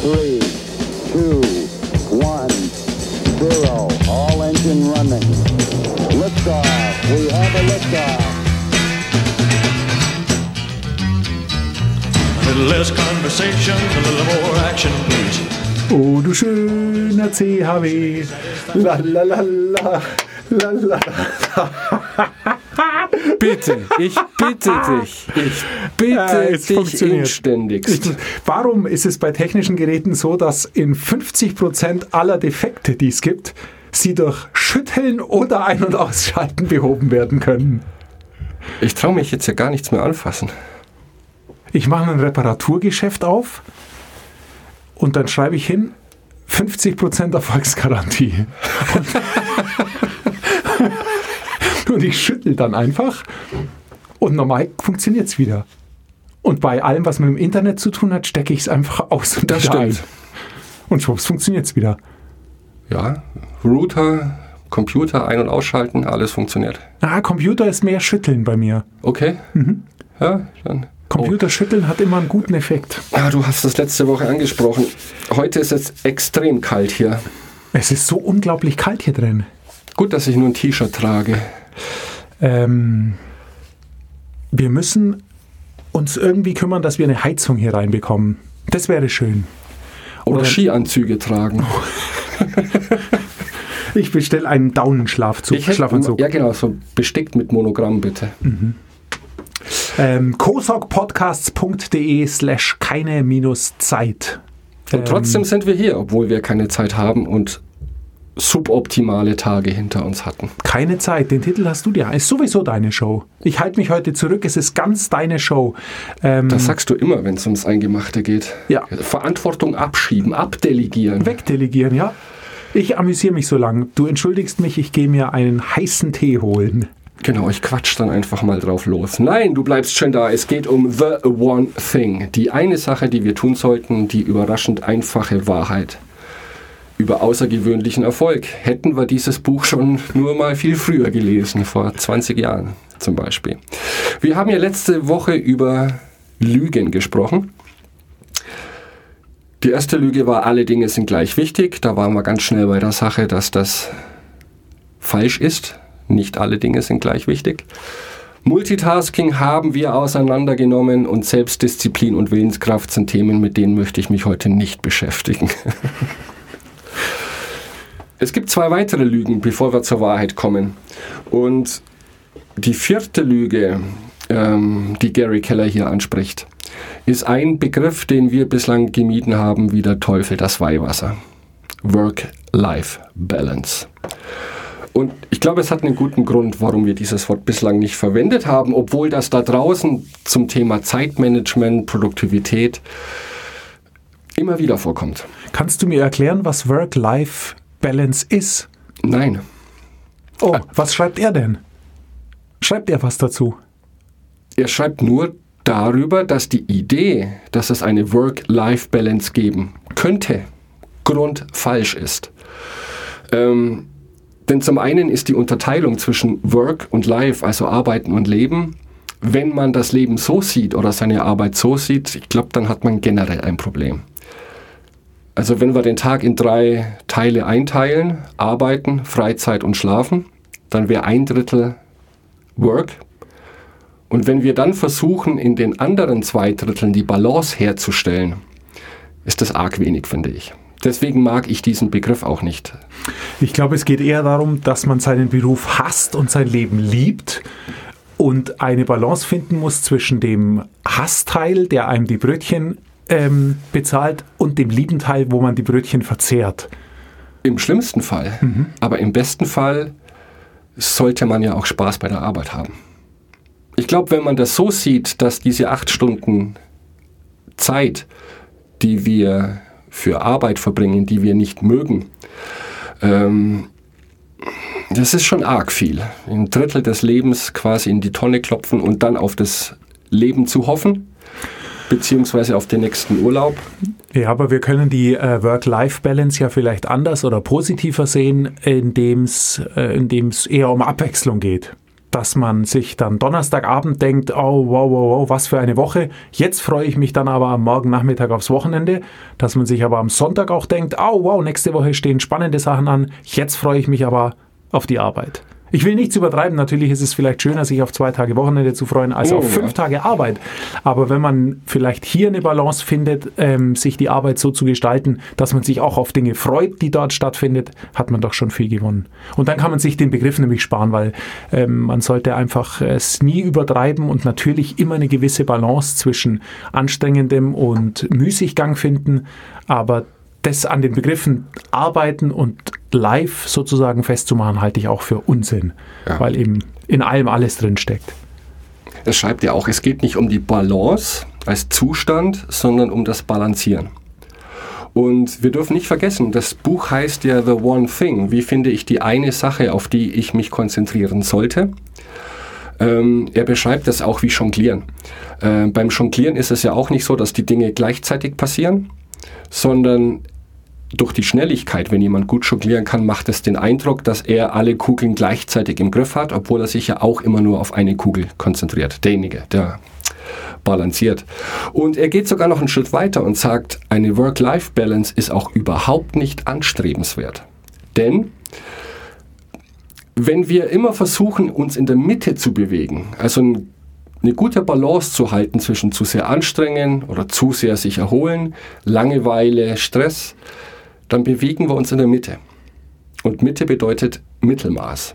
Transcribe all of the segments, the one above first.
three, two, one, zero. All engine running. Liftoff. We have a liftoff. A little less conversation, a little more action, please. Oh, du schöner CHW. La la la. La, la, la. Bitte, ich bitte dich. Ich bitte Ja, dich inständigst. Ich, warum ist es bei technischen Geräten so, dass in 50% aller Defekte, die es gibt, sie durch Schütteln oder Ein- und Ausschalten behoben werden können? Ich traue mich jetzt ja gar nichts mehr anfassen. Ich mache ein Reparaturgeschäft auf und dann schreibe ich hin 50% Erfolgsgarantie. Und, ich schüttel dann einfach und normal funktioniert es wieder. Und bei allem, was mit dem Internet zu tun hat, stecke ich es einfach aus und Das stimmt. ein. Und schwupps funktioniert es wieder. Ja, Router, Computer ein- und ausschalten, alles funktioniert. Ah, Computer ist mehr Schütteln bei mir. Okay. Ja, dann. Computer schütteln hat immer einen guten Effekt. Oh. Ah, du hast das letzte Woche angesprochen. Heute ist es extrem kalt hier. Es ist so unglaublich kalt hier drin. Gut, dass ich nur ein T-Shirt trage. Ähm, wir müssen uns irgendwie kümmern, dass wir eine Heizung hier reinbekommen. Das wäre schön. Oder, Oder- Skianzüge tragen. Ich bestelle einen Daunenschlafzug. Ich hätte- Schlafanzug. Ja, genau, so bestickt mit Monogramm bitte. Ähm, kosokpodcasts.de slash keine minus Zeit. Und trotzdem sind wir hier, obwohl wir keine Zeit haben und suboptimale Tage hinter uns hatten. Keine Zeit, den Titel hast du dir. Ist sowieso deine Show. Ich halte mich heute zurück, es ist ganz deine Show. Ähm, Das sagst du immer, wenn es ums Eingemachte geht. Ja. Verantwortung abschieben, abdelegieren. wegdelegieren, ja? Ich amüsiere mich so lang. Du entschuldigst mich, ich gehe mir einen heißen Tee holen. Genau, ich quatsch dann einfach mal drauf los. Nein, du bleibst schön da. Es geht um The One Thing. Die eine Sache, die wir tun sollten, die überraschend einfache Wahrheit. Über außergewöhnlichen Erfolg. Hätten wir dieses Buch schon nur mal viel früher gelesen, vor 20 Jahren zum Beispiel. Wir haben ja letzte Woche über Lügen gesprochen. Die erste Lüge war, alle Dinge sind gleich wichtig. Da waren wir ganz schnell bei der Sache, dass das falsch ist. Nicht alle Dinge sind gleich wichtig. Multitasking haben wir auseinandergenommen und Selbstdisziplin und Willenskraft sind Themen, mit denen möchte ich mich heute nicht beschäftigen. es gibt zwei weitere Lügen, bevor wir zur Wahrheit kommen. Und die vierte Lüge, ähm, die Gary Keller hier anspricht, ist ein Begriff, den wir bislang gemieden haben, wie der Teufel das Weihwasser. Work-Life-Balance. Und ich glaube, es hat einen guten Grund, warum wir dieses Wort bislang nicht verwendet haben, obwohl das da draußen zum Thema Zeitmanagement, Produktivität immer wieder vorkommt. Kannst du mir erklären, was Work-Life-Balance ist? Nein, Oh, was schreibt er denn? Schreibt er was dazu? er schreibt nur darüber, dass die Idee, dass es eine Work-Life-Balance geben könnte, grundfalsch ist. Ähm, denn zum einen ist die Unterteilung zwischen Work und Life, also Arbeiten und Leben, wenn man das Leben so sieht oder seine Arbeit so sieht, ich glaube, dann hat man generell ein Problem. Also wenn wir den Tag in drei Teile einteilen, Arbeiten, Freizeit und Schlafen, dann wäre ein Drittel Work. Und wenn wir dann versuchen, in den anderen zwei Dritteln die Balance herzustellen, ist das arg wenig, finde ich. Deswegen mag ich diesen Begriff auch nicht. Ich glaube, es geht eher darum, dass man seinen Beruf hasst und sein Leben liebt und eine Balance finden muss zwischen dem Hassteil, der einem die Brötchen ähm, bezahlt, und dem lieben Teil, wo man die Brötchen verzehrt. Im schlimmsten Fall, aber im besten Fall sollte man ja auch Spaß bei der Arbeit haben. Ich glaube, wenn man das so sieht, dass diese acht Stunden Zeit, die wir für Arbeit verbringen, die wir nicht mögen, ähm, das ist schon arg viel. Ein Drittel des Lebens quasi in die Tonne klopfen und dann auf das Leben zu hoffen, beziehungsweise auf den nächsten Urlaub. Ja, aber wir können die äh, Work-Life-Balance ja vielleicht anders oder positiver sehen, indem es äh, eher um Abwechslung geht. dass man sich dann Donnerstagabend denkt, oh wow, wow, wow, was für eine Woche. Jetzt freue ich mich dann aber am Morgen Nachmittag aufs Wochenende, dass man sich aber am Sonntag auch denkt, oh wow, nächste Woche stehen spannende Sachen an. Jetzt freue ich mich aber auf die Arbeit. Ich will nichts übertreiben. Natürlich ist es vielleicht schöner, sich auf zwei Tage Wochenende zu freuen, als Oh, auf ja. fünf Tage Arbeit. Aber wenn man vielleicht hier eine Balance findet, ähm, sich die Arbeit so zu gestalten, dass man sich auch auf Dinge freut, die dort stattfindet, hat man doch schon viel gewonnen. Und dann kann man sich den Begriff nämlich sparen, weil ähm, man sollte einfach es nie übertreiben und natürlich immer eine gewisse Balance zwischen anstrengendem und Müßiggang finden. Aber das an den Begriffen arbeiten und live sozusagen festzumachen, halte ich auch für Unsinn, Ja. weil eben in allem alles drin steckt. Es schreibt ja auch, es geht nicht um die Balance als Zustand, sondern um das Balancieren. Und wir dürfen nicht vergessen, das Buch heißt ja The One Thing. Wie finde ich die eine Sache, auf die ich mich konzentrieren sollte? Ähm, er beschreibt das auch wie Jonglieren. Äh, beim Jonglieren ist es ja auch nicht so, dass die Dinge gleichzeitig passieren, sondern durch die Schnelligkeit, wenn jemand gut jonglieren kann, macht es den Eindruck, dass er alle Kugeln gleichzeitig im Griff hat, obwohl er sich ja auch immer nur auf eine Kugel konzentriert. Derjenige, der balanciert. Und er geht sogar noch einen Schritt weiter und sagt, eine Work-Life-Balance ist auch überhaupt nicht anstrebenswert. Denn wenn wir immer versuchen, uns in der Mitte zu bewegen, also ein eine gute Balance zu halten zwischen zu sehr anstrengen oder zu sehr sich erholen, Langeweile, Stress, dann bewegen wir uns in der Mitte. Und Mitte bedeutet Mittelmaß.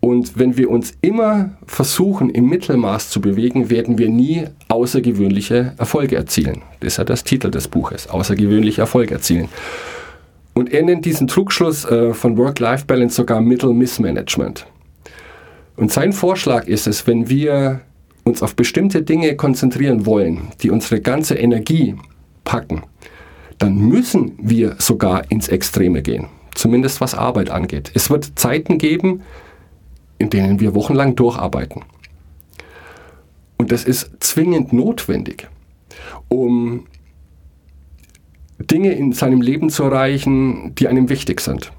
Und wenn wir uns immer versuchen, im Mittelmaß zu bewegen, werden wir nie außergewöhnliche Erfolge erzielen. Das ist ja das Titel des Buches, außergewöhnliche Erfolge erzielen. Und er nennt diesen Trugschluss äh, von Work-Life-Balance sogar Middle-Missmanagement. Und sein Vorschlag ist es, wenn wir uns auf bestimmte Dinge konzentrieren wollen, die unsere ganze Energie packen, dann müssen wir sogar ins Extreme gehen. Zumindest was Arbeit angeht. Es wird Zeiten geben, in denen wir wochenlang durcharbeiten. Und das ist zwingend notwendig, um Dinge in seinem Leben zu erreichen, die einem wichtig sind.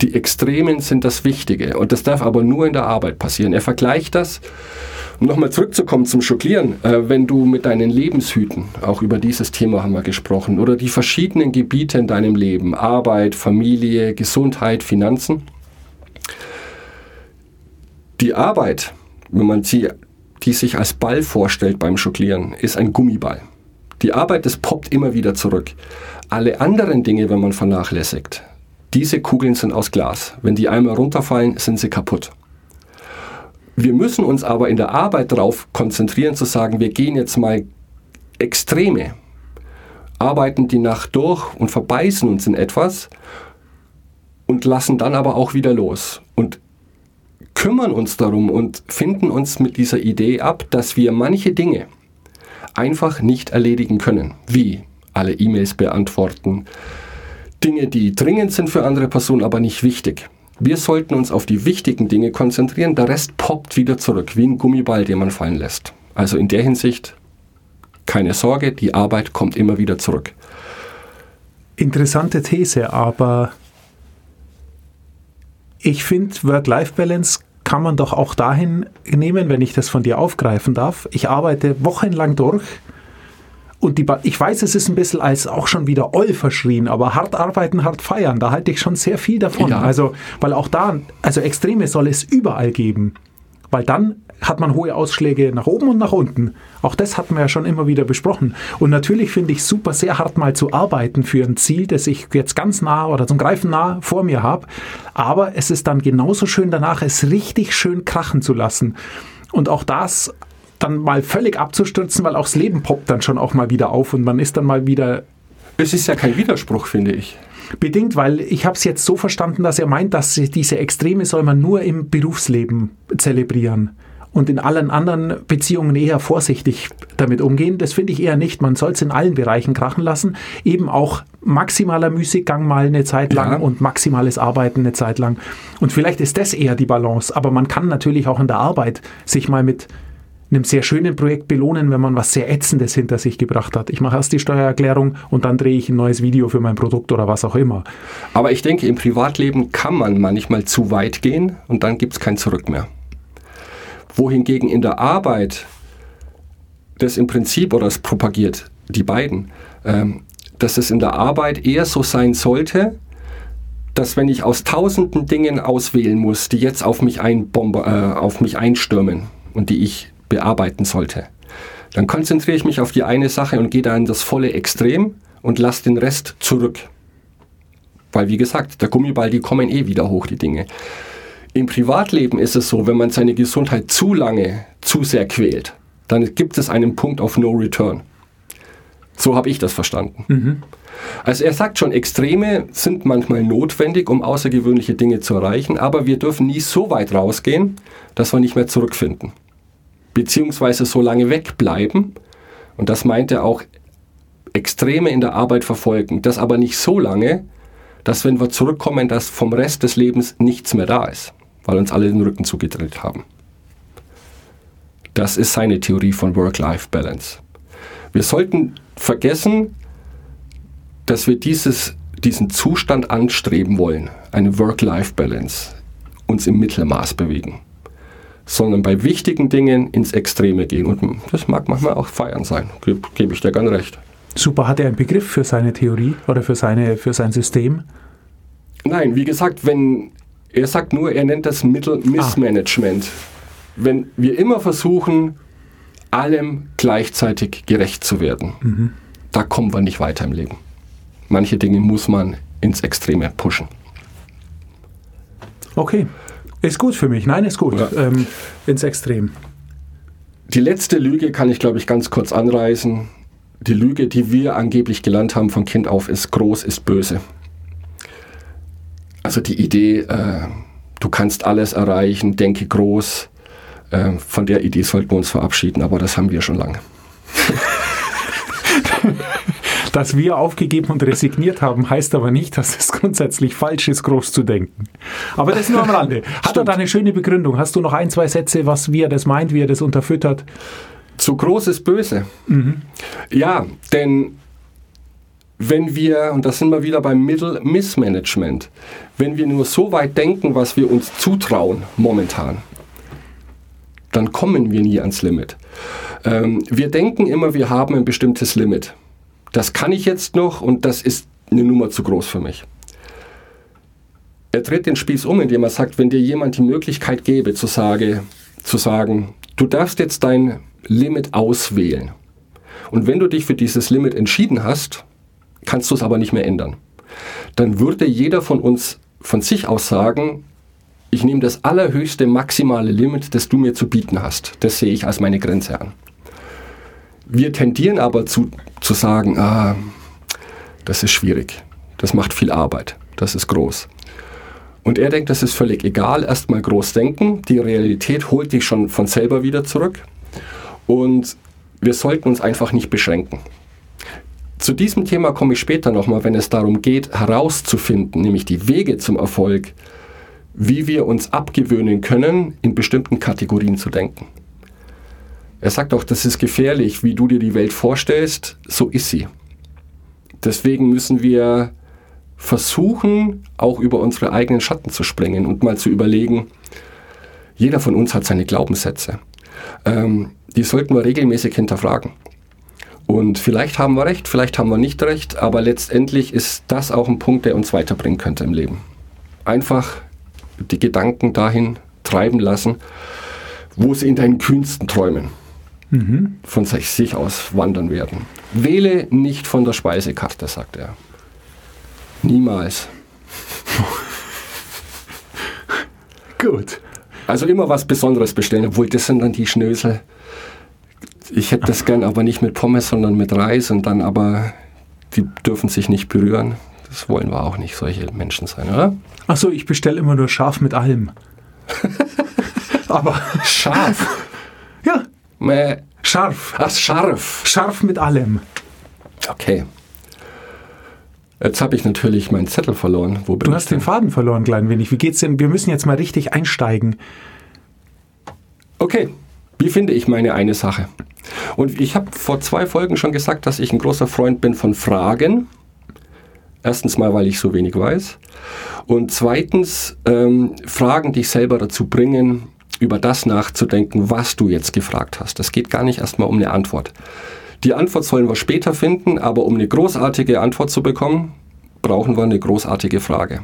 Die Extremen sind das Wichtige und das darf aber nur in der Arbeit passieren. Er vergleicht das, um nochmal zurückzukommen zum Jonglieren, äh, wenn du mit deinen Lebenshüten, auch über dieses Thema haben wir gesprochen, oder die verschiedenen Gebiete in deinem Leben, Arbeit, Familie, Gesundheit, Finanzen, die Arbeit, wenn man sie, die sich als Ball vorstellt beim Jonglieren, ist ein Gummiball. Die Arbeit, das poppt immer wieder zurück. Alle anderen Dinge, wenn man vernachlässigt, diese Kugeln sind aus Glas. Wenn die einmal runterfallen, sind sie kaputt. Wir müssen uns aber in der Arbeit darauf konzentrieren, zu sagen, wir gehen jetzt mal Extreme, arbeiten die Nacht durch und verbeißen uns in etwas und lassen dann aber auch wieder los und kümmern uns darum und finden uns mit dieser Idee ab, dass wir manche Dinge einfach nicht erledigen können, wie alle E-Mails beantworten, Dinge, die dringend sind für andere Personen, aber nicht wichtig. Wir sollten uns auf die wichtigen Dinge konzentrieren, der Rest poppt wieder zurück, wie ein Gummiball, den man fallen lässt. Also in der Hinsicht keine Sorge, die Arbeit kommt immer wieder zurück. Interessante These, aber ich finde, Work-Life-Balance kann man doch auch dahin nehmen, wenn ich das von dir aufgreifen darf. Ich arbeite wochenlang durch und die ba ich weiß, es ist ein bisschen als auch schon wieder Oll verschrien, aber hart arbeiten, hart feiern, da halte ich schon sehr viel davon. Ja. Also, weil auch da, also Extreme soll es überall geben. Weil dann hat man hohe Ausschläge nach oben und nach unten. Auch das hatten wir ja schon immer wieder besprochen. Und natürlich finde ich super, sehr hart mal zu arbeiten für ein Ziel, das ich jetzt ganz nah oder zum Greifen nah vor mir habe. Aber es ist dann genauso schön danach, es richtig schön krachen zu lassen. Und auch das dann mal völlig abzustürzen, weil auch das Leben poppt dann schon auch mal wieder auf und man ist dann mal wieder Es ist ja kein Widerspruch, finde ich. Bedingt, weil ich habe es jetzt so verstanden, dass er meint, dass diese Extreme soll man nur im Berufsleben zelebrieren und in allen anderen Beziehungen eher vorsichtig damit umgehen. Das finde ich eher nicht. Man soll es in allen Bereichen krachen lassen. Eben auch maximaler Müßiggang mal eine Zeit lang Ja. und maximales Arbeiten eine Zeit lang. Und vielleicht ist das eher die Balance. Aber man kann natürlich auch in der Arbeit sich mal mit einem sehr schönen Projekt belohnen, wenn man was sehr Ätzendes hinter sich gebracht hat. Ich mache erst die Steuererklärung und dann drehe ich ein neues Video für mein Produkt oder was auch immer. Aber ich denke, im Privatleben kann man manchmal zu weit gehen und dann gibt es kein Zurück mehr. Wohingegen in der Arbeit das im Prinzip oder es propagiert die beiden, ähm, dass es in der Arbeit eher so sein sollte, dass wenn ich aus tausenden Dingen auswählen muss, die jetzt auf mich, einbombe, äh, auf mich einstürmen und die ich bearbeiten sollte, dann konzentriere ich mich auf die eine Sache und gehe da in das volle Extrem und lasse den Rest zurück. Weil, wie gesagt, der Gummiball, die kommen eh wieder hoch, die Dinge. Im Privatleben ist es so, wenn man seine Gesundheit zu lange, zu sehr quält, dann gibt es einen Punkt auf No Return. So habe ich das verstanden. Mhm. Also er sagt schon, Extreme sind manchmal notwendig, um außergewöhnliche Dinge zu erreichen, aber wir dürfen nie so weit rausgehen, dass wir nicht mehr zurückfinden. Beziehungsweise so lange wegbleiben, und das meint er auch, Extreme in der Arbeit verfolgen, das aber nicht so lange, dass wenn wir zurückkommen, dass vom Rest des Lebens nichts mehr da ist, weil uns alle den Rücken zugedreht haben. Das ist seine Theorie von Work-Life-Balance. Wir sollten vergessen, dass wir dieses, diesen Zustand anstreben wollen, eine Work-Life-Balance, uns im Mittelmaß bewegen, sondern bei wichtigen Dingen ins Extreme gehen. Und das mag manchmal auch feiern sein, gebe geb ich dir ganz recht. Super, hat er einen Begriff für seine Theorie oder für, seine, für sein System? Nein, wie gesagt, wenn er sagt nur, er nennt das Mittel-Missmanagement. Ah. Wenn wir immer versuchen, allem gleichzeitig gerecht zu werden, mhm. da kommen wir nicht weiter im Leben. Manche Dinge muss man ins Extreme pushen. Okay, ist gut für mich. Nein, ist gut. Ja. Ähm, ins Extrem. Die letzte Lüge kann ich, glaube ich, ganz kurz anreißen. Die Lüge, die wir angeblich gelernt haben von Kind auf, ist groß, ist böse. Also die Idee, äh, du kannst alles erreichen, denke groß, äh, von der Idee sollten wir uns verabschieden, aber das haben wir schon lange. dass wir aufgegeben und resigniert haben, heißt aber nicht, dass es grundsätzlich falsch ist, groß zu denken. Aber das nur am Rande. Hat Stimmt. er da eine schöne Begründung? Hast du noch ein, zwei Sätze, was, wie er das meint, wie er das unterfüttert? Zu groß ist böse. Mhm. Ja, denn wenn wir, und da sind wir wieder beim Mittel-Missmanagement, wenn wir nur so weit denken, was wir uns zutrauen momentan, dann kommen wir nie ans Limit. Ähm, wir denken immer, wir haben ein bestimmtes Limit das kann ich jetzt noch und das ist eine Nummer zu groß für mich. Er dreht den Spieß um, indem er sagt, wenn dir jemand die Möglichkeit gäbe, zu, sage, zu sagen, du darfst jetzt dein Limit auswählen. Und wenn du dich für dieses Limit entschieden hast, kannst du es aber nicht mehr ändern. Dann würde jeder von uns von sich aus sagen, ich nehme das allerhöchste maximale Limit, das du mir zu bieten hast. Das sehe ich als meine Grenze an. Wir tendieren aber zu, zu sagen, ah, das ist schwierig, das macht viel Arbeit, das ist groß. Und er denkt, das ist völlig egal, erstmal groß denken, die Realität holt dich schon von selber wieder zurück und wir sollten uns einfach nicht beschränken. Zu diesem Thema komme ich später nochmal, wenn es darum geht, herauszufinden, nämlich die Wege zum Erfolg, wie wir uns abgewöhnen können, in bestimmten Kategorien zu denken. Er sagt auch, das ist gefährlich, wie du dir die Welt vorstellst, so ist sie. Deswegen müssen wir versuchen, auch über unsere eigenen Schatten zu springen und mal zu überlegen, jeder von uns hat seine Glaubenssätze. Ähm, die sollten wir regelmäßig hinterfragen. Und vielleicht haben wir recht, vielleicht haben wir nicht recht, aber letztendlich ist das auch ein Punkt, der uns weiterbringen könnte im Leben. Einfach die Gedanken dahin treiben lassen, wo sie in deinen kühnsten Träumen mhm. von sich aus wandern werden. Wähle nicht von der Speisekarte, sagt er. Niemals. Gut. Also immer was Besonderes bestellen, obwohl das sind dann die Schnösel. Ich hätte das gern aber nicht mit Pommes, sondern mit Reis und dann aber, die dürfen sich nicht berühren. Das wollen wir auch nicht, solche Menschen sein, oder? Achso, ich bestelle immer nur scharf mit allem. aber scharf. Mäh. Scharf. Ach, scharf. Scharf mit allem. Okay. Jetzt habe ich natürlich meinen Zettel verloren. Wo bin du hast denn? den Faden verloren, klein wenig. Wie geht's denn? Wir müssen jetzt mal richtig einsteigen. Okay. Wie finde ich meine eine Sache? Und ich habe vor zwei Folgen schon gesagt, dass ich ein großer Freund bin von Fragen. Erstens mal, weil ich so wenig weiß. Und zweitens, ähm, Fragen dich selber dazu bringen, über das nachzudenken, was du jetzt gefragt hast. Es geht gar nicht erstmal um eine Antwort. Die Antwort sollen wir später finden, aber um eine großartige Antwort zu bekommen, brauchen wir eine großartige Frage.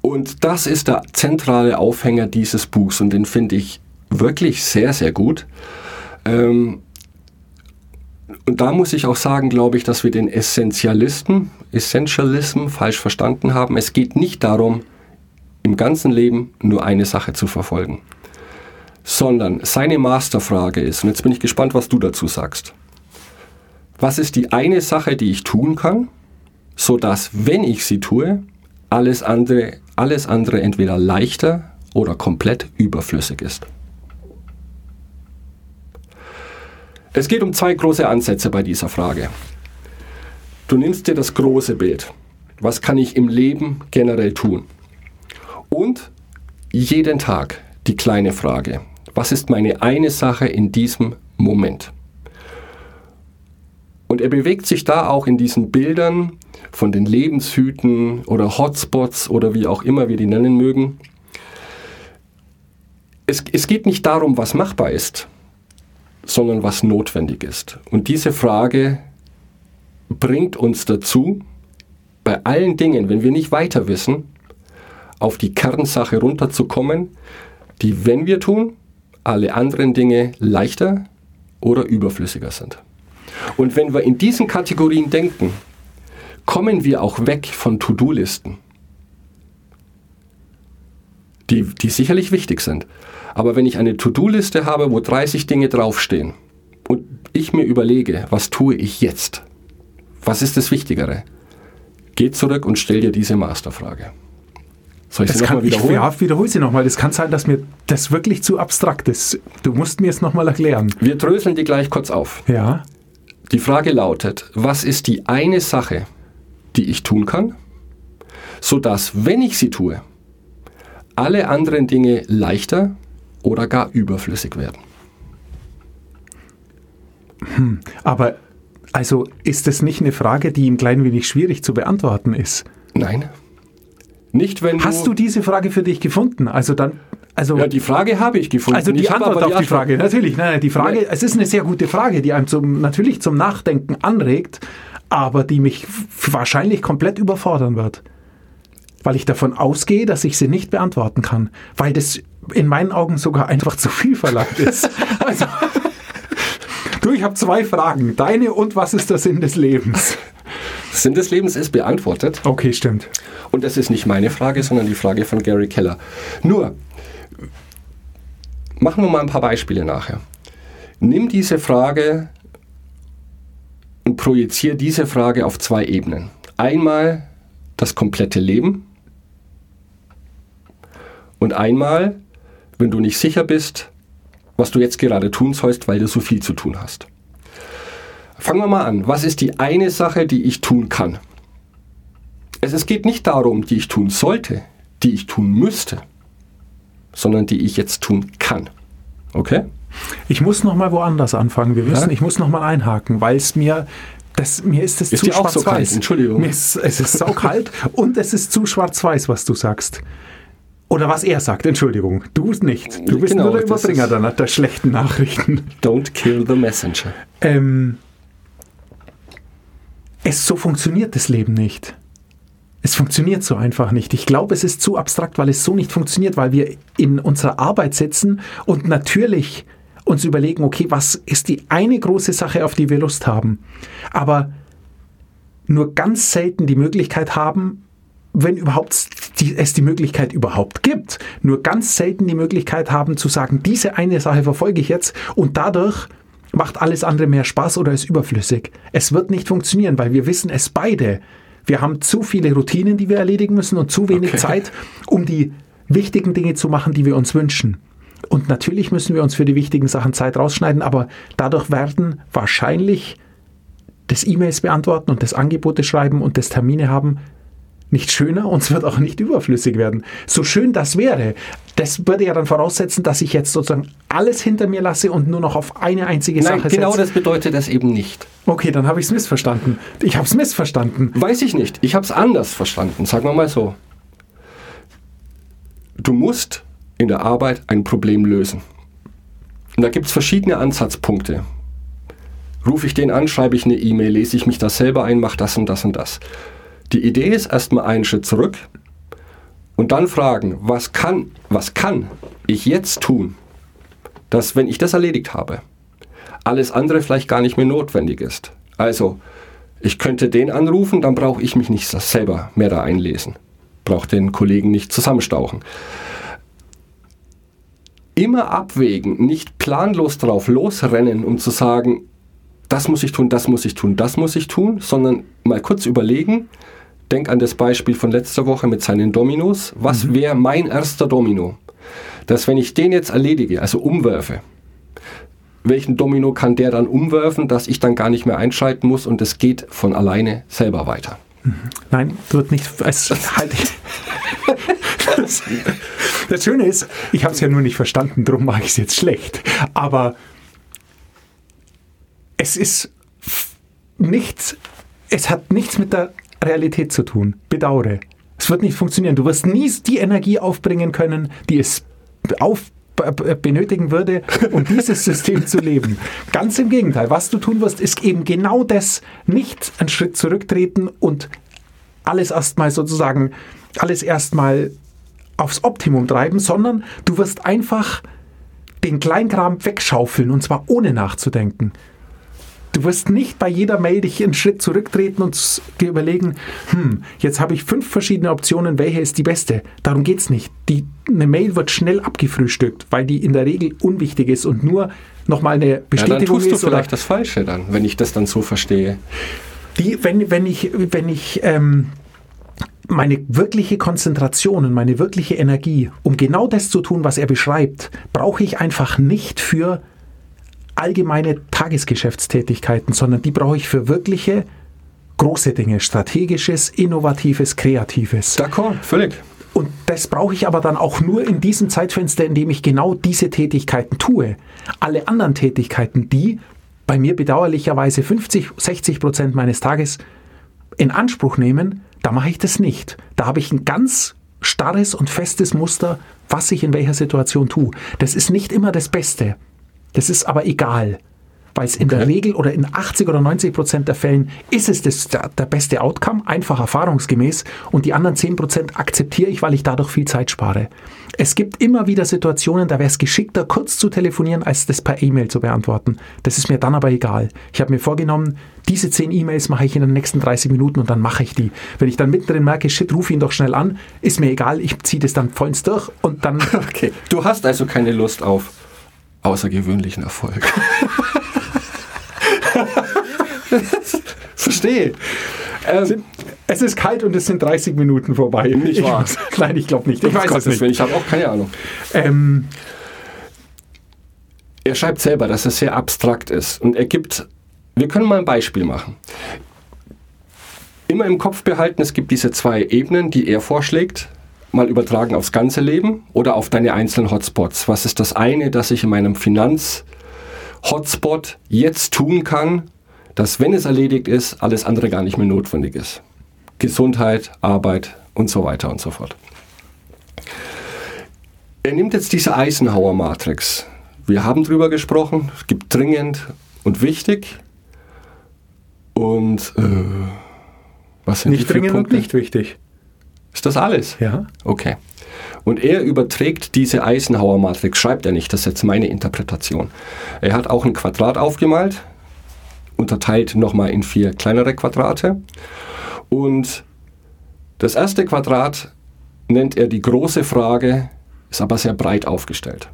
Und das ist der zentrale Aufhänger dieses Buchs und den finde ich wirklich sehr, sehr gut. Ähm, und da muss ich auch sagen, glaube ich, dass wir den Essentialisten, Essentialism falsch verstanden haben. Es geht nicht darum, im ganzen Leben nur eine Sache zu verfolgen, sondern seine Masterfrage ist, und jetzt bin ich gespannt, was du dazu sagst. Was ist die eine Sache, die ich tun kann, sodass, wenn ich sie tue, alles andere alles andere entweder leichter oder komplett überflüssig ist. Es geht um zwei große Ansätze bei dieser Frage. Du nimmst dir das große Bild. Was kann ich im Leben generell tun? Und jeden Tag die kleine Frage. Was ist meine eine Sache in diesem Moment? Und er bewegt sich da auch in diesen Bildern von den Lebenshüten oder Hotspots oder wie auch immer wir die nennen mögen. Es, es geht nicht darum, was machbar ist, sondern was notwendig ist. Und diese Frage bringt uns dazu, bei allen Dingen, wenn wir nicht weiter wissen, auf die Kernsache runterzukommen, die, wenn wir tun, alle anderen Dinge leichter oder überflüssiger sind. Und wenn wir in diesen Kategorien denken, kommen wir auch weg von To-Do-Listen, die, die sicherlich wichtig sind. Aber wenn ich eine To-Do-Liste habe, wo 30 Dinge draufstehen und ich mir überlege, was tue ich jetzt? Was ist das Wichtigere? Geh zurück und stell dir diese Masterfrage. Soll ich das nochmal wiederholen? Ich, ja, wiederhole sie nochmal. Das kann sein, dass mir das wirklich zu abstrakt ist. Du musst mir es nochmal erklären. Wir dröseln die gleich kurz auf. Ja. Die Frage lautet, was ist die eine Sache, die ich tun kann, sodass, wenn ich sie tue, alle anderen Dinge leichter oder gar überflüssig werden. Hm, aber also ist das nicht eine Frage, die ein klein wenig schwierig zu beantworten ist? Nein. Nicht, wenn du Hast du diese Frage für dich gefunden? Also dann also, ja, die Frage habe ich gefunden. Also die ich Antwort auf die, die Frage, natürlich. Nein, die Frage, nein. es ist eine sehr gute Frage, die einem zum, natürlich zum Nachdenken anregt aber die mich wahrscheinlich komplett überfordern wird. Weil ich davon ausgehe, dass ich sie nicht beantworten kann. Weil das in meinen Augen sogar einfach zu viel verlangt ist. also, du, ich habe zwei Fragen. Deine und was ist der Sinn des Lebens? Sinn des Lebens ist beantwortet. Okay, stimmt. Und das ist nicht meine Frage, sondern die Frage von Gary Keller. Nur, machen wir mal ein paar Beispiele nachher. Nimm diese Frage und projiziere diese Frage auf zwei Ebenen. Einmal das komplette Leben und einmal, wenn du nicht sicher bist, was du jetzt gerade tun sollst, weil du so viel zu tun hast. Fangen wir mal an. Was ist die eine Sache, die ich tun kann? Es geht nicht darum, die ich tun sollte, die ich tun müsste, sondern die ich jetzt tun kann. Okay? Ich muss noch mal woanders anfangen. Wir wissen, ja? ich muss noch mal einhaken, weil es mir das, mir ist es zu schwarz-weiß. So Entschuldigung. Mir ist, es ist saukalt und es ist zu schwarz-weiß, was du sagst. Oder was er sagt, Entschuldigung. Du nicht. Du bist genau, nur der Überbringer der, der schlechten Nachrichten. Don't kill the messenger. Ähm, es so funktioniert das Leben nicht. Es funktioniert so einfach nicht. Ich glaube, es ist zu abstrakt, weil es so nicht funktioniert, weil wir in unserer Arbeit sitzen und natürlich uns überlegen, okay, was ist die eine große Sache, auf die wir Lust haben, aber nur ganz selten die Möglichkeit haben, wenn überhaupt es die Möglichkeit überhaupt gibt, nur ganz selten die Möglichkeit haben zu sagen, diese eine Sache verfolge ich jetzt und dadurch macht alles andere mehr Spaß oder ist überflüssig. Es wird nicht funktionieren, weil wir wissen es beide. Wir haben zu viele Routinen, die wir erledigen müssen und zu wenig okay. Zeit, um die wichtigen Dinge zu machen, die wir uns wünschen. Und natürlich müssen wir uns für die wichtigen Sachen Zeit rausschneiden, aber dadurch werden wahrscheinlich das E-Mails beantworten und das Angebote schreiben und das Termine haben nicht schöner und es wird auch nicht überflüssig werden. So schön das wäre, das würde ja dann voraussetzen, dass ich jetzt sozusagen alles hinter mir lasse und nur noch auf eine einzige Nein, Sache genau setze. das bedeutet das eben nicht. Okay, dann habe ich es missverstanden. Ich habe es missverstanden. Weiß ich nicht. Ich habe es anders verstanden. Sagen wir mal so. Du musst in der Arbeit ein Problem lösen. Und da gibt es verschiedene Ansatzpunkte. Rufe ich den an, schreibe ich eine E-Mail, lese ich mich das selber ein, mache das und das und das. Die Idee ist erstmal einen Schritt zurück und dann fragen, was kann, was kann ich jetzt tun, dass wenn ich das erledigt habe, alles andere vielleicht gar nicht mehr notwendig ist. Also, ich könnte den anrufen, dann brauche ich mich nicht selber mehr da einlesen. Brauche den Kollegen nicht zusammenstauchen. Immer abwägen, nicht planlos drauf losrennen, um zu sagen, das muss ich tun, das muss ich tun, das muss ich tun, sondern mal kurz überlegen, denk an das Beispiel von letzter Woche mit seinen Dominos. Was wäre mein erster Domino? Dass wenn ich den jetzt erledige, also umwerfe, welchen Domino kann der dann umwerfen, dass ich dann gar nicht mehr einschalten muss und es geht von alleine selber weiter. Nein, wird nicht. Es, halt, das, das Schöne ist, ich habe es ja nur nicht verstanden, darum mache ich es jetzt schlecht. Aber es ist nichts, es hat nichts mit der Realität zu tun. Bedauere. Es wird nicht funktionieren. Du wirst nie die Energie aufbringen können, die es auf, benötigen würde, um dieses System zu leben. Ganz im Gegenteil. Was du tun wirst, ist eben genau das, nicht einen Schritt zurücktreten und alles erstmal sozusagen, alles erstmal aufs Optimum treiben, sondern du wirst einfach den Kleinkram wegschaufeln und zwar ohne nachzudenken. Du wirst nicht bei jeder Mail dich einen Schritt zurücktreten und dir überlegen, hm, jetzt habe ich fünf verschiedene Optionen, welche ist die beste? Darum geht es nicht. Die, eine Mail wird schnell abgefrühstückt, weil die in der Regel unwichtig ist und nur nochmal eine Ja, dann Bestätigung tust du ist. vielleicht das Falsche dann, wenn ich das dann so verstehe. die, wenn, wenn ich, wenn ich ähm, meine wirkliche Konzentration und meine wirkliche Energie, um genau das zu tun, was er beschreibt, brauche ich einfach nicht für allgemeine Tagesgeschäftstätigkeiten, sondern die brauche ich für wirkliche große Dinge, strategisches, innovatives, kreatives. D'accord, völlig. Und das brauche ich aber dann auch nur in diesem Zeitfenster, in dem ich genau diese Tätigkeiten tue. Alle anderen Tätigkeiten, die bei mir bedauerlicherweise 50, 60 Prozent meines Tages in Anspruch nehmen, da mache ich das nicht. Da habe ich ein ganz starres und festes Muster, was ich in welcher Situation tue. Das ist nicht immer das Beste. Das ist aber egal. Weil es in der Regel oder in 80 oder 90 Prozent der Fällen ist es das, der, der beste Outcome, einfach erfahrungsgemäß. Und die anderen 10 Prozent akzeptiere ich, weil ich dadurch viel Zeit spare. Es gibt immer wieder Situationen, da wäre es geschickter, kurz zu telefonieren, als das per E-Mail zu beantworten. Das ist mir dann aber egal. Ich habe mir vorgenommen, diese 10 E-Mails mache ich in den nächsten 30 Minuten und dann mache ich die. Wenn ich dann mittendrin merke, shit, ruf ihn doch schnell an, ist mir egal, ich ziehe das dann vollends durch und dann Okay. Du hast also keine Lust auf außergewöhnlichen Erfolg. Verstehe. Ähm, Es ist kalt und es sind 30 Minuten vorbei. Nicht ich wahr? Nein, ich glaube nicht. ich weiß es nicht. Ich habe auch keine Ahnung. Ähm, Er schreibt selber, dass es sehr abstrakt ist. Und er gibt, wir können mal ein Beispiel machen. Immer im Kopf behalten, es gibt diese zwei Ebenen, die er vorschlägt. Mal übertragen aufs ganze Leben oder auf deine einzelnen Hotspots. Was ist das eine, das ich in meinem Finanz-Hotspot jetzt tun kann, dass, wenn es erledigt ist, alles andere gar nicht mehr notwendig ist? Gesundheit, Arbeit und so weiter und so fort. Er nimmt jetzt diese Eisenhower-Matrix. Wir haben drüber gesprochen, es gibt dringend und wichtig. Und äh, was sind die nicht dringend und Punkte? nicht wichtig. Ist das alles? Ja. Okay. Und er überträgt diese Eisenhower-Matrix, schreibt er nicht, das ist jetzt meine Interpretation. Er hat auch ein Quadrat aufgemalt, unterteilt nochmal in vier kleinere Quadrate. Und das erste Quadrat nennt er die große Frage, ist aber sehr breit aufgestellt.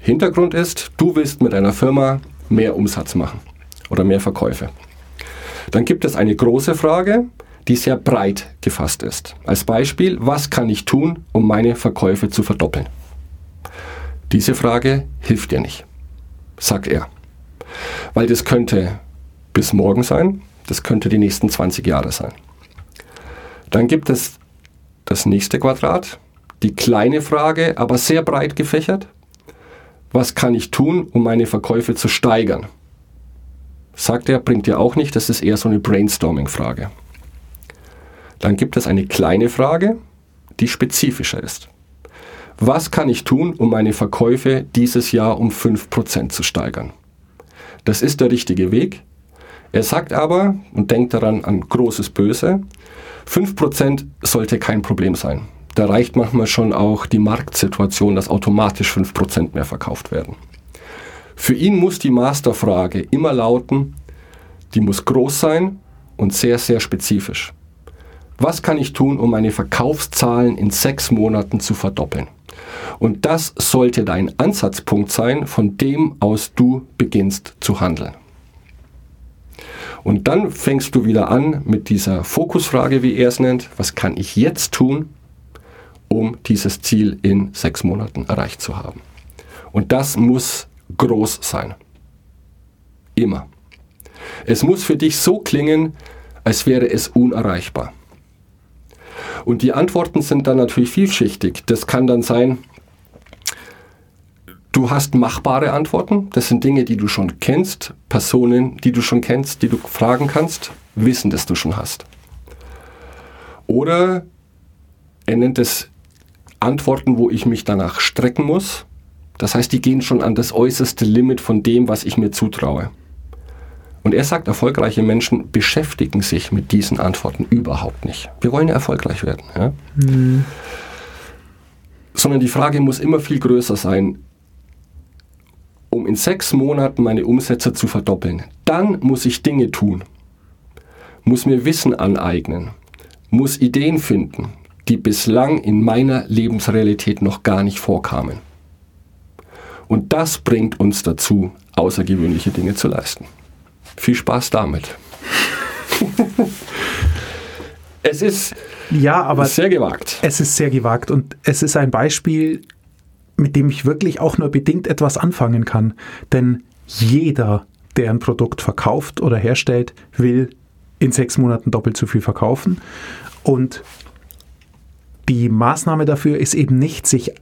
Hintergrund ist, du willst mit einer Firma mehr Umsatz machen oder mehr Verkäufe. Dann gibt es eine große Frage, die sehr breit gefasst ist. Als Beispiel, was kann ich tun, um meine Verkäufe zu verdoppeln? Diese Frage hilft dir nicht, sagt er. Weil das könnte bis morgen sein, das könnte die nächsten 20 Jahre sein. Dann gibt es das nächste Quadrat, die kleine Frage, aber sehr breit gefächert. Was kann ich tun, um meine Verkäufe zu steigern? Sagt er, bringt dir auch nicht, das ist eher so eine Brainstorming-Frage. Dann gibt es eine kleine Frage, die spezifischer ist. Was kann ich tun, um meine Verkäufe dieses Jahr um 5% zu steigern? Das ist der richtige Weg. Er sagt aber und denkt daran an großes Böse, 5% sollte kein Problem sein. Da reicht manchmal schon auch die Marktsituation, dass automatisch 5% mehr verkauft werden. Für ihn muss die Masterfrage immer lauten, die muss groß sein und sehr, sehr spezifisch. Was kann ich tun, um meine Verkaufszahlen in sechs Monaten zu verdoppeln? Und das sollte dein Ansatzpunkt sein, von dem aus du beginnst zu handeln. Und dann fängst du wieder an mit dieser Fokusfrage, wie er es nennt. Was kann ich jetzt tun, um dieses Ziel in sechs Monaten erreicht zu haben? Und das muss groß sein. Immer. Es muss für dich so klingen, als wäre es unerreichbar. Und die Antworten sind dann natürlich vielschichtig. Das kann dann sein, Du hast machbare Antworten. Das sind Dinge, die du schon kennst, Personen, die du schon kennst, die du fragen kannst, Wissen, das du schon hast. Oder er nennt es Antworten, wo ich mich danach strecken muss. Das heißt, die gehen schon an das äußerste Limit von dem, was ich mir zutraue. Und er sagt, erfolgreiche Menschen beschäftigen sich mit diesen Antworten überhaupt nicht. Wir wollen ja erfolgreich werden. Ja? Mhm. Sondern die Frage muss immer viel größer sein um in sechs Monaten meine Umsätze zu verdoppeln. Dann muss ich Dinge tun, muss mir Wissen aneignen, muss Ideen finden, die bislang in meiner Lebensrealität noch gar nicht vorkamen. Und das bringt uns dazu, außergewöhnliche Dinge zu leisten. Viel Spaß damit. es ist ja, aber sehr gewagt. Es ist sehr gewagt und es ist ein Beispiel, mit dem ich wirklich auch nur bedingt etwas anfangen kann. Denn jeder, der ein Produkt verkauft oder herstellt, will in sechs Monaten doppelt so viel verkaufen. Und die Maßnahme dafür ist eben nicht, sich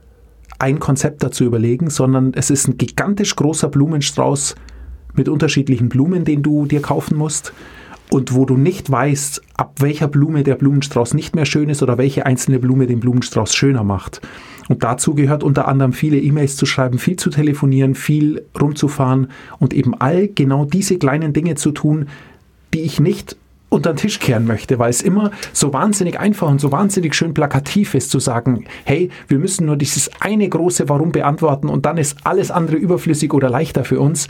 ein Konzept dazu überlegen, sondern es ist ein gigantisch großer Blumenstrauß mit unterschiedlichen Blumen, den du dir kaufen musst und wo du nicht weißt, ab welcher Blume der Blumenstrauß nicht mehr schön ist oder welche einzelne Blume den Blumenstrauß schöner macht. Und dazu gehört unter anderem viele E-Mails zu schreiben, viel zu telefonieren, viel rumzufahren und eben all genau diese kleinen Dinge zu tun, die ich nicht unter den Tisch kehren möchte, weil es immer so wahnsinnig einfach und so wahnsinnig schön plakativ ist zu sagen, hey, wir müssen nur dieses eine große Warum beantworten und dann ist alles andere überflüssig oder leichter für uns.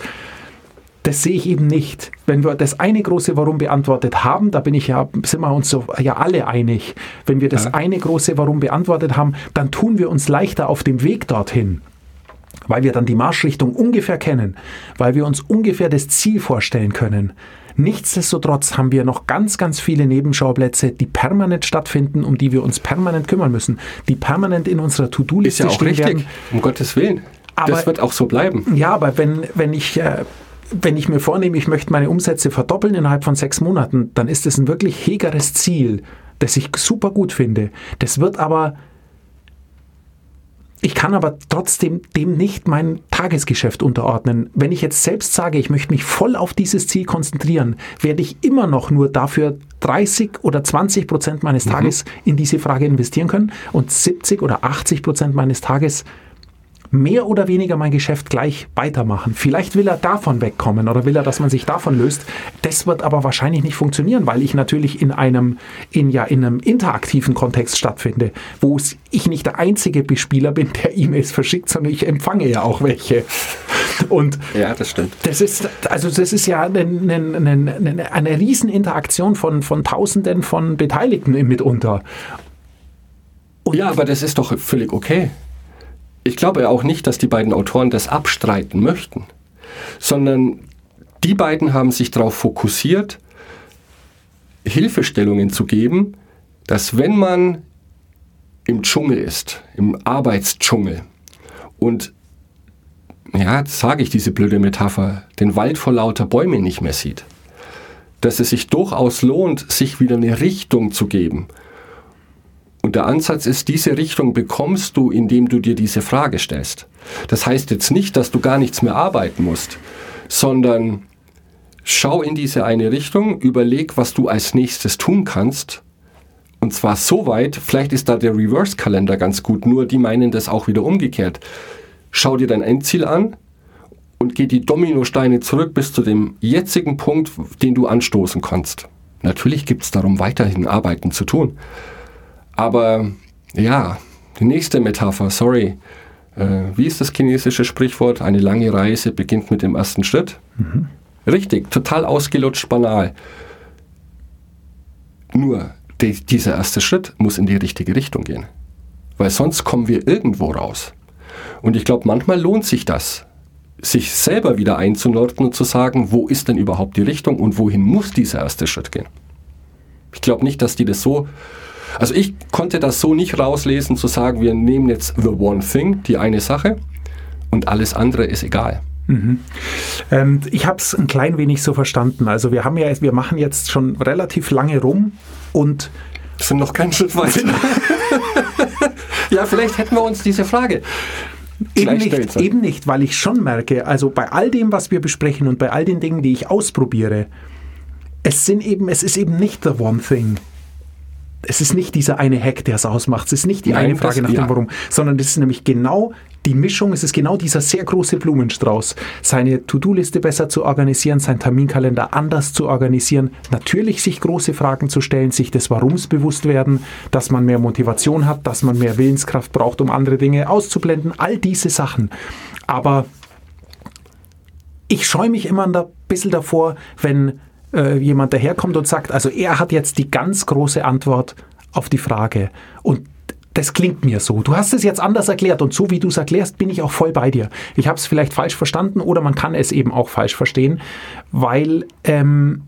Das sehe ich eben nicht. Wenn wir das eine große Warum beantwortet haben, da bin ich ja, sind wir uns so, ja alle einig. Wenn wir das ja. eine große Warum beantwortet haben, dann tun wir uns leichter auf dem Weg dorthin weil wir dann die Marschrichtung ungefähr kennen, weil wir uns ungefähr das Ziel vorstellen können. Nichtsdestotrotz haben wir noch ganz, ganz viele Nebenschauplätze, die permanent stattfinden, um die wir uns permanent kümmern müssen, die permanent in unserer To-Do-Liste stehen Ist ja auch richtig, werden. um Gottes Willen. Aber, das wird auch so bleiben. Ja, aber wenn, wenn ich äh, wenn ich mir vornehme, ich möchte meine Umsätze verdoppeln innerhalb von sechs Monaten, dann ist es ein wirklich hegeres Ziel, das ich super gut finde. Das wird aber, ich kann aber trotzdem dem nicht mein Tagesgeschäft unterordnen. Wenn ich jetzt selbst sage, ich möchte mich voll auf dieses Ziel konzentrieren, werde ich immer noch nur dafür 30 oder 20 Prozent meines mhm. Tages mhm. in diese Frage investieren können und 70 oder 80 Prozent meines Tages mehr oder weniger mein Geschäft gleich weitermachen. Vielleicht will er davon wegkommen oder will er, dass man sich davon löst. Das wird aber wahrscheinlich nicht funktionieren, weil ich natürlich in einem, in, ja, in einem interaktiven Kontext stattfinde, wo ich nicht der einzige Bespieler bin, der E-Mails verschickt, sondern ich empfange ja auch welche. Und ja, das stimmt. Das ist, also das ist ja eine, eine, eine, eine Rieseninteraktion von, von Tausenden von Beteiligten mitunter. Und ja, aber das ist doch völlig okay ich glaube auch nicht, dass die beiden Autoren das abstreiten möchten, sondern die beiden haben sich darauf fokussiert, Hilfestellungen zu geben, dass wenn man im Dschungel ist, im Arbeitsdschungel und ja, sage ich diese blöde Metapher, den Wald vor lauter Bäumen nicht mehr sieht, dass es sich durchaus lohnt, sich wieder eine Richtung zu geben Und der Ansatz ist, diese Richtung bekommst du, indem du dir diese Frage stellst. Das heißt jetzt nicht, dass du gar nichts mehr arbeiten musst, sondern schau in diese eine Richtung, überleg, was du als nächstes tun kannst. Und zwar so weit, vielleicht ist da der Reverse-Kalender ganz gut, nur die meinen das auch wieder umgekehrt. Schau dir dein Endziel an und geh die Dominosteine zurück bis zu dem jetzigen Punkt, den du anstoßen kannst. Natürlich gibt es darum weiterhin Arbeiten zu tun. Aber ja, die nächste Metapher, sorry. Äh, wie ist das chinesische Sprichwort? Eine lange Reise beginnt mit dem ersten Schritt. Mhm. Richtig, total ausgelutscht, banal. Nur die, dieser erste Schritt muss in die richtige Richtung gehen. Weil sonst kommen wir irgendwo raus. Und ich glaube, manchmal lohnt sich das, sich selber wieder einzunorden und zu sagen, wo ist denn überhaupt die Richtung und wohin muss dieser erste Schritt gehen. Ich glaube nicht, dass die das so also ich konnte das so nicht rauslesen, zu sagen, wir nehmen jetzt the one thing, die eine Sache, und alles andere ist egal. Mhm. Ähm, ich habe es ein klein wenig so verstanden. Also wir haben ja, wir machen jetzt schon relativ lange rum und sind noch keinen Schritt weiter. ja, vielleicht hätten wir uns diese Frage Eben nicht, eben nicht, weil ich schon merke, also bei all dem, was wir besprechen und bei all den Dingen, die ich ausprobiere, es sind eben, es ist eben nicht the one thing es ist nicht dieser eine Hack, der es ausmacht. Es ist nicht die Nein, eine Frage das, nach dem ja. Warum, sondern es ist nämlich genau die Mischung, es ist genau dieser sehr große Blumenstrauß. Seine To-Do-Liste besser zu organisieren, seinen Terminkalender anders zu organisieren, natürlich sich große Fragen zu stellen, sich des Warums bewusst werden, dass man mehr Motivation hat, dass man mehr Willenskraft braucht, um andere Dinge auszublenden, all diese Sachen. Aber ich scheue mich immer ein bisschen davor, wenn äh, jemand daherkommt und sagt, also er hat jetzt die ganz große Antwort auf die Frage. Und das klingt mir so. Du hast es jetzt anders erklärt und so wie du es erklärst, bin ich auch voll bei dir. Ich habe es vielleicht falsch verstanden oder man kann es eben auch falsch verstehen, weil ähm,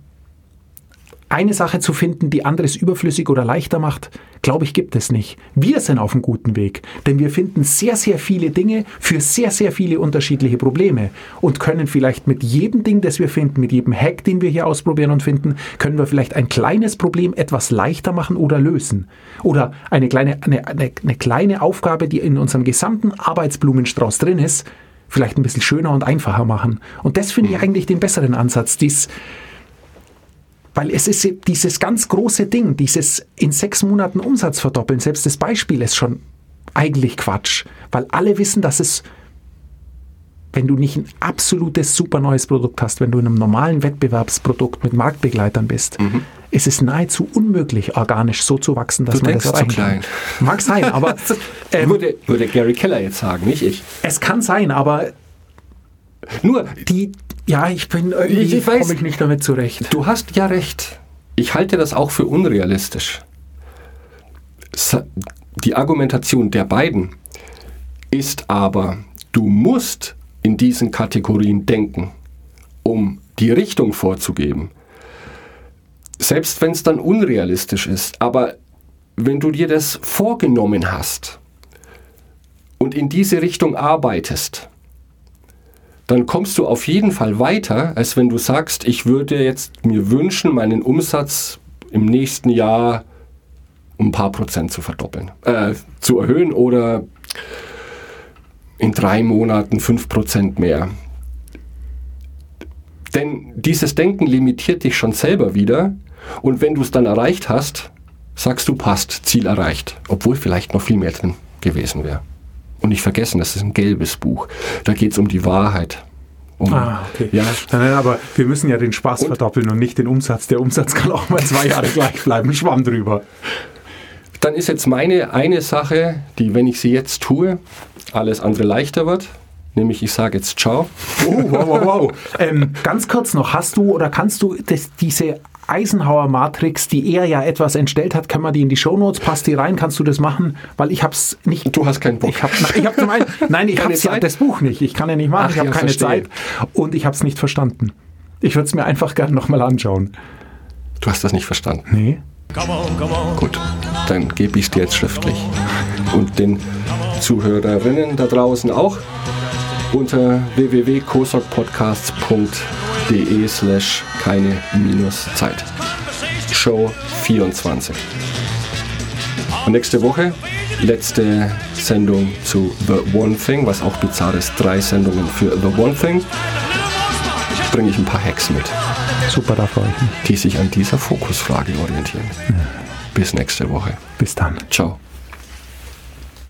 eine Sache zu finden, die anderes überflüssig oder leichter macht, glaube ich, gibt es nicht. Wir sind auf einem guten Weg, denn wir finden sehr, sehr viele Dinge für sehr, sehr viele unterschiedliche Probleme und können vielleicht mit jedem Ding, das wir finden, mit jedem Hack, den wir hier ausprobieren und finden, können wir vielleicht ein kleines Problem etwas leichter machen oder lösen. Oder eine kleine, eine, eine, eine kleine Aufgabe, die in unserem gesamten Arbeitsblumenstrauß drin ist, vielleicht ein bisschen schöner und einfacher machen. Und das finde ich mhm. eigentlich den besseren Ansatz. Dies, weil es ist dieses ganz große Ding, dieses in sechs Monaten Umsatz verdoppeln, selbst das Beispiel ist schon eigentlich Quatsch. Weil alle wissen, dass es, wenn du nicht ein absolutes super neues Produkt hast, wenn du in einem normalen Wettbewerbsprodukt mit Marktbegleitern bist, mhm. ist es nahezu unmöglich, organisch so zu wachsen, dass du man das erreichen zu klein. kann. Mag sein, aber... Ähm, würde, würde Gary Keller jetzt sagen, nicht ich. Es kann sein, aber nur die, ja, ich bin irgendwie ich komme ich nicht damit zurecht. Du hast ja recht. Ich halte das auch für unrealistisch. Die Argumentation der beiden ist aber, du musst in diesen Kategorien denken, um die Richtung vorzugeben. Selbst wenn es dann unrealistisch ist. Aber wenn du dir das vorgenommen hast und in diese Richtung arbeitest, dann kommst du auf jeden Fall weiter, als wenn du sagst, ich würde jetzt mir wünschen, meinen Umsatz im nächsten Jahr um ein paar Prozent zu verdoppeln, äh, zu erhöhen oder in drei Monaten fünf Prozent mehr. Denn dieses Denken limitiert dich schon selber wieder und wenn du es dann erreicht hast, sagst du, passt, Ziel erreicht, obwohl vielleicht noch viel mehr drin gewesen wäre. Und nicht vergessen, das ist ein gelbes Buch. Da geht es um die Wahrheit. Um, ah, okay. Ja. Nein, aber wir müssen ja den Spaß und? verdoppeln und nicht den Umsatz. Der Umsatz kann auch mal zwei Jahre gleich bleiben. Schwamm drüber. Dann ist jetzt meine eine Sache, die, wenn ich sie jetzt tue, alles andere leichter wird. Nämlich, ich sage jetzt Ciao. Oh, wow, wow, wow. ähm, ganz kurz noch, hast du oder kannst du das, diese Eisenhower-Matrix, die er ja etwas entstellt hat, kann man die in die Shownotes, passt die rein, kannst du das machen? Weil ich habe es nicht. Du hast keinen Bock. Ich hab, ich hab zum einen, nein, ich habe ja das Buch nicht. Ich kann ja nicht machen, Ach, ich habe ja, keine verstehe. Zeit und ich habe es nicht verstanden. Ich würde es mir einfach gerne nochmal anschauen. Du hast das nicht verstanden? Nee. Gut, dann gebe ich es dir jetzt schriftlich. Und den Zuhörerinnen da draußen auch unter www.kosokpodcasts.de slash keine Minuszeit. Show 24. Und nächste Woche, letzte Sendung zu The One Thing, was auch bizarr ist, drei Sendungen für The One Thing, bringe ich ein paar Hacks mit, Super, da freue ich mich. die sich an dieser Fokusfrage orientieren. Bis nächste Woche. Bis dann. Ciao.